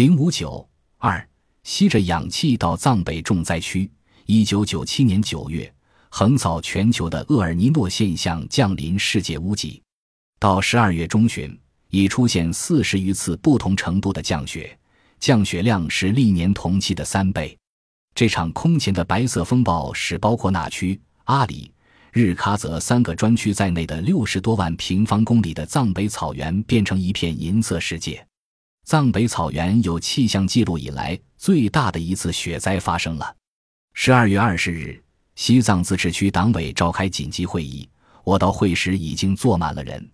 零五九二，吸着氧气到藏北重灾区。一九九七年九月，横扫全球的厄尔尼诺现象降临世界屋脊。到十二月中旬，已出现四十余次不同程度的降雪，降雪量是历年同期的三倍。这场空前的白色风暴使包括那区、阿里、日喀则三个专区在内的六十多万平方公里的藏北草原变成一片银色世界。藏北草原有气象记录以来最大的一次雪灾发生了。十二月二十日，西藏自治区党委召开紧急会议，我到会时已经坐满了人。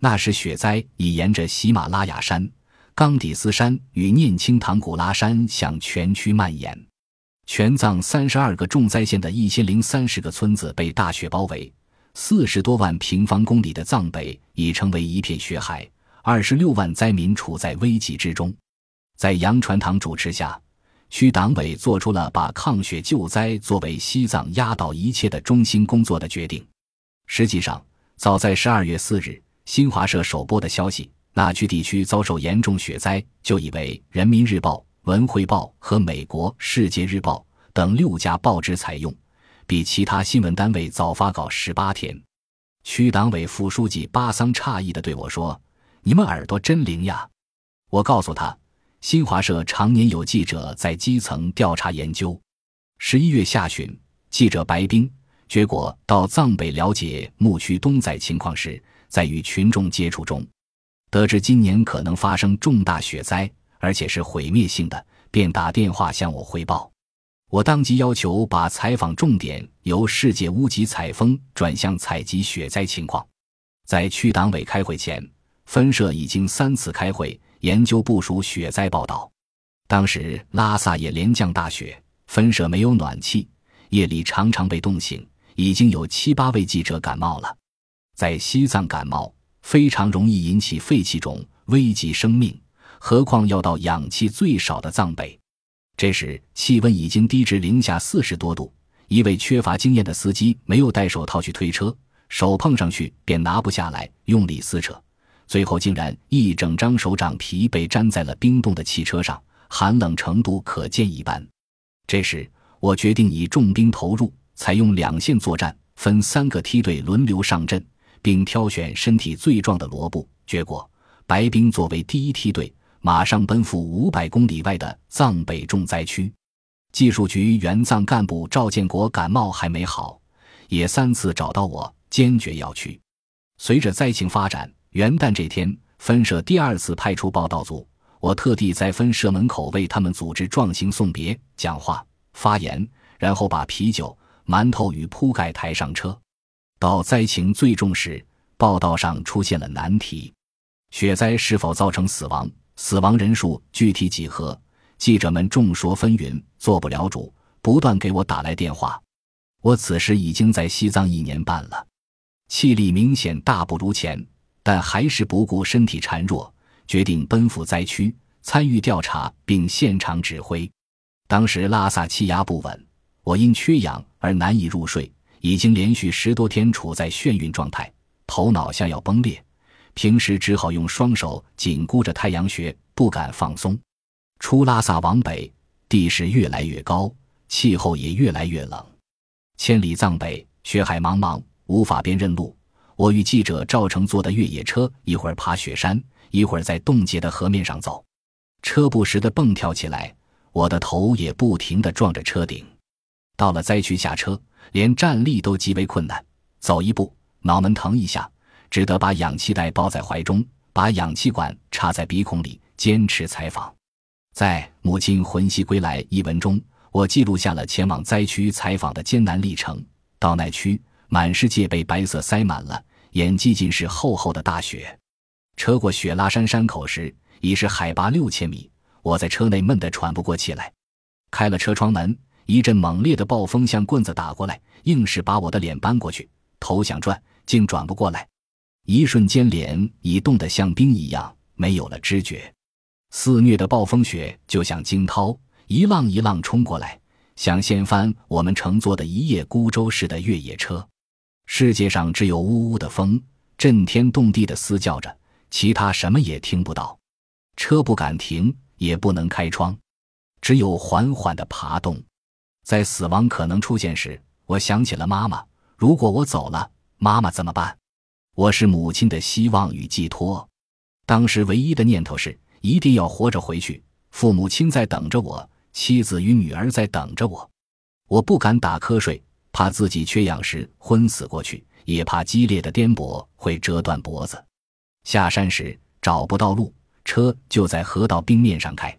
那时雪灾已沿着喜马拉雅山、冈底斯山与念青唐古拉山向全区蔓延，全藏三十二个重灾县的一千零三十个村子被大雪包围，四十多万平方公里的藏北已成为一片雪海。二十六万灾民处在危急之中，在杨传堂主持下，区党委做出了把抗雪救灾作为西藏压倒一切的中心工作的决定。实际上，早在十二月四日，新华社首播的消息，那区地区遭受严重雪灾，就以为《人民日报》《文汇报》和美国《世界日报》等六家报纸采用，比其他新闻单位早发稿十八天。区党委副书记巴桑诧异地对我说。你们耳朵真灵呀！我告诉他，新华社常年有记者在基层调查研究。十一月下旬，记者白冰结果到藏北了解牧区东载情况时，在与群众接触中，得知今年可能发生重大雪灾，而且是毁灭性的，便打电话向我汇报。我当即要求把采访重点由世界屋脊采风转向采集雪灾情况。在区党委开会前。分社已经三次开会研究部署雪灾报道。当时拉萨也连降大雪，分社没有暖气，夜里常常被冻醒，已经有七八位记者感冒了。在西藏感冒非常容易引起肺气肿，危及生命，何况要到氧气最少的藏北。这时气温已经低至零下四十多度，一位缺乏经验的司机没有戴手套去推车，手碰上去便拿不下来，用力撕扯。最后竟然一整张手掌皮被粘在了冰冻的汽车上，寒冷程度可见一斑。这时，我决定以重兵投入，采用两线作战，分三个梯队轮流上阵，并挑选身体最壮的罗布。结果，白兵作为第一梯队，马上奔赴五百公里外的藏北重灾区。技术局原藏干部赵建国感冒还没好，也三次找到我，坚决要去。随着灾情发展。元旦这天，分社第二次派出报道组，我特地在分社门口为他们组织壮行送别、讲话、发言，然后把啤酒、馒头与铺盖抬上车。到灾情最重时，报道上出现了难题：雪灾是否造成死亡？死亡人数具体几何？记者们众说纷纭，做不了主，不断给我打来电话。我此时已经在西藏一年半了，气力明显大不如前。但还是不顾身体孱弱，决定奔赴灾区参与调查并现场指挥。当时拉萨气压不稳，我因缺氧而难以入睡，已经连续十多天处在眩晕状态，头脑像要崩裂。平时只好用双手紧箍着太阳穴，不敢放松。出拉萨往北，地势越来越高，气候也越来越冷。千里藏北，雪海茫茫，无法辨认路。我与记者赵成坐的越野车，一会儿爬雪山，一会儿在冻结的河面上走，车不时的蹦跳起来，我的头也不停的撞着车顶。到了灾区下车，连站立都极为困难，走一步脑门疼一下，只得把氧气袋包在怀中，把氧气管插在鼻孔里，坚持采访。在《母亲魂兮归来》一文中，我记录下了前往灾区采访的艰难历程。到那区，满世界被白色塞满了。眼迹尽是厚厚的大雪，车过雪拉山山口时已是海拔六千米。我在车内闷得喘不过气来，开了车窗门，一阵猛烈的暴风像棍子打过来，硬是把我的脸搬过去。头想转，竟转不过来，一瞬间脸已冻得像冰一样，没有了知觉。肆虐的暴风雪就像惊涛，一浪一浪冲过来，想掀翻我们乘坐的一叶孤舟式的越野车。世界上只有呜呜的风，震天动地的嘶叫着，其他什么也听不到。车不敢停，也不能开窗，只有缓缓的爬动。在死亡可能出现时，我想起了妈妈。如果我走了，妈妈怎么办？我是母亲的希望与寄托。当时唯一的念头是一定要活着回去。父母亲在等着我，妻子与女儿在等着我。我不敢打瞌睡，怕自己缺氧时昏死过去，也怕激烈的颠簸会折断脖子。下山时找不到路，车就在河道冰面上开，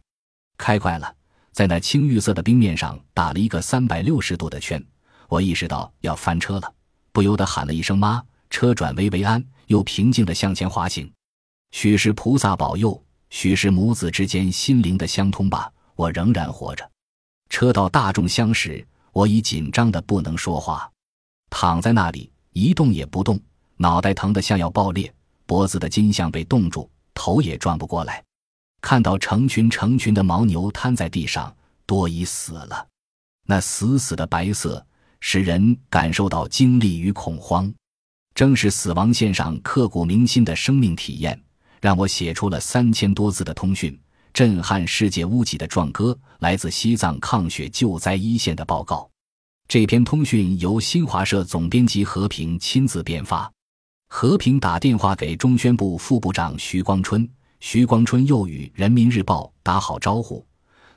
开快了，在那青绿色的冰面上打了一个三百六十度的圈。我意识到要翻车了，不由得喊了一声“妈”，车转危为安，又平静地向前滑行。许是菩萨保佑，许是母子之间心灵的相通吧，我仍然活着。车到大众相时，我已紧张的不能说话，躺在那里一动也不动，脑袋疼得像要爆裂，脖子的筋像被冻住，头也转不过来。看到成群成群的牦牛瘫在地上，多已死了，那死死的白色使人感受到惊历与恐慌，正是死亡线上刻骨铭心的生命体验。让我写出了三千多字的通讯，震撼世界屋脊的壮歌，来自西藏抗雪救灾一线的报告。这篇通讯由新华社总编辑和平亲自编发。和平打电话给中宣部副部长徐光春，徐光春又与《人民日报》打好招呼。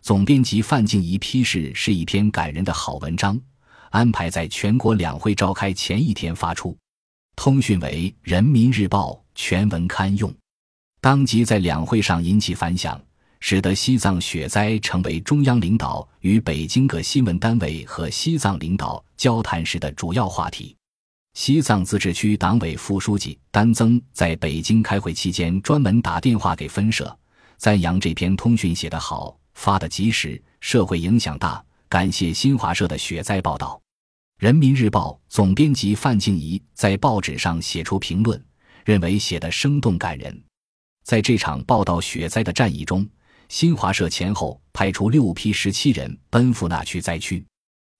总编辑范静怡批示是一篇感人的好文章，安排在全国两会召开前一天发出。通讯为《人民日报》全文刊用。当即在两会上引起反响，使得西藏雪灾成为中央领导与北京各新闻单位和西藏领导交谈时的主要话题。西藏自治区党委副书记丹增在北京开会期间，专门打电话给分社，赞扬这篇通讯写得好，发得及时，社会影响大，感谢新华社的雪灾报道。人民日报总编辑范静怡在报纸上写出评论，认为写得生动感人。在这场报道雪灾的战役中，新华社前后派出六批十七人奔赴那区灾区。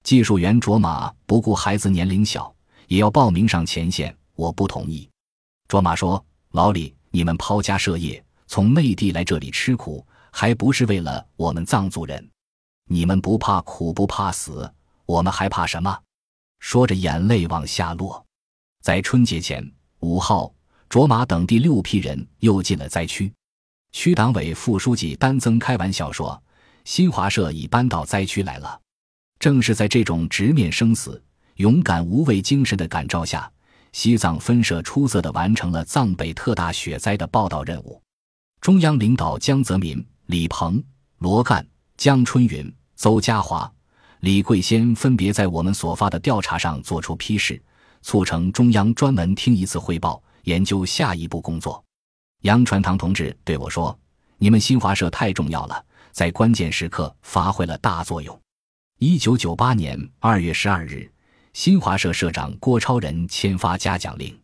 技术员卓玛不顾孩子年龄小，也要报名上前线。我不同意。卓玛说：“老李，你们抛家舍业，从内地来这里吃苦，还不是为了我们藏族人？你们不怕苦，不怕死，我们还怕什么？”说着，眼泪往下落。在春节前五号。卓玛等第六批人又进了灾区，区党委副书记丹增开玩笑说：“新华社已搬到灾区来了。”正是在这种直面生死、勇敢无畏精神的感召下，西藏分社出色地完成了藏北特大雪灾的报道任务。中央领导江泽民、李鹏、罗干、江春云、邹家华、李桂先分别在我们所发的调查上作出批示，促成中央专门听一次汇报。研究下一步工作，杨传堂同志对我说：“你们新华社太重要了，在关键时刻发挥了大作用。”一九九八年二月十二日，新华社社长郭超仁签发嘉奖令。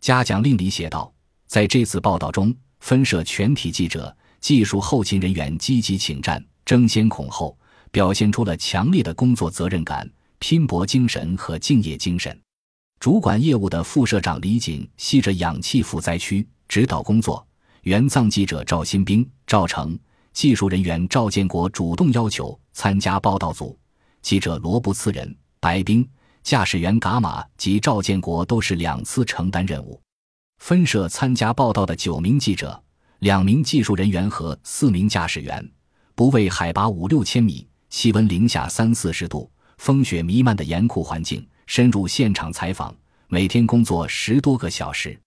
嘉奖令里写道：“在这次报道中，分社全体记者、技术后勤人员积极请战、争先恐后，表现出了强烈的工作责任感、拼搏精神和敬业精神。”主管业务的副社长李锦系着氧气赴灾区指导工作，援藏记者赵新兵、赵成，技术人员赵建国主动要求参加报道组，记者罗布次仁、白冰、驾驶员嘎马及赵建国都是两次承担任务。分社参加报道的九名记者、两名技术人员和四名驾驶员，不畏海拔五六千米、气温零下三四十度、风雪弥漫的严酷环境。深入现场采访，每天工作十多个小时。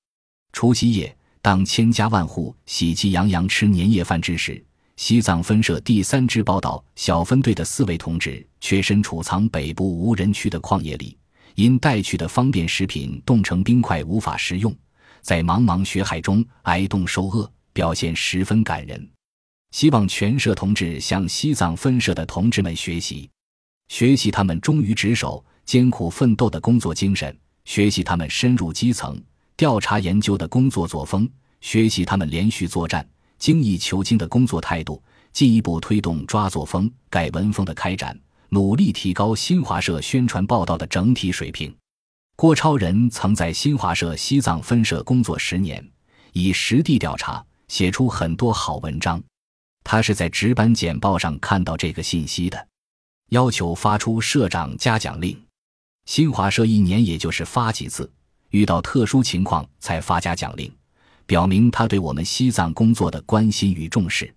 除夕夜，当千家万户喜气洋洋吃年夜饭之时，西藏分社第三支报道小分队的四位同志却身处藏北部无人区的旷野里，因带去的方便食品冻成冰块无法食用，在茫茫雪海中挨冻受饿，表现十分感人。希望全社同志向西藏分社的同志们学习，学习他们忠于职守。艰苦奋斗的工作精神，学习他们深入基层调查研究的工作作风，学习他们连续作战、精益求精的工作态度，进一步推动抓作风、改文风的开展，努力提高新华社宣传报道的整体水平。郭超仁曾在新华社西藏分社工作十年，以实地调查写出很多好文章。他是在值班简报上看到这个信息的，要求发出社长嘉奖令。新华社一年也就是发几次，遇到特殊情况才发家奖令，表明他对我们西藏工作的关心与重视。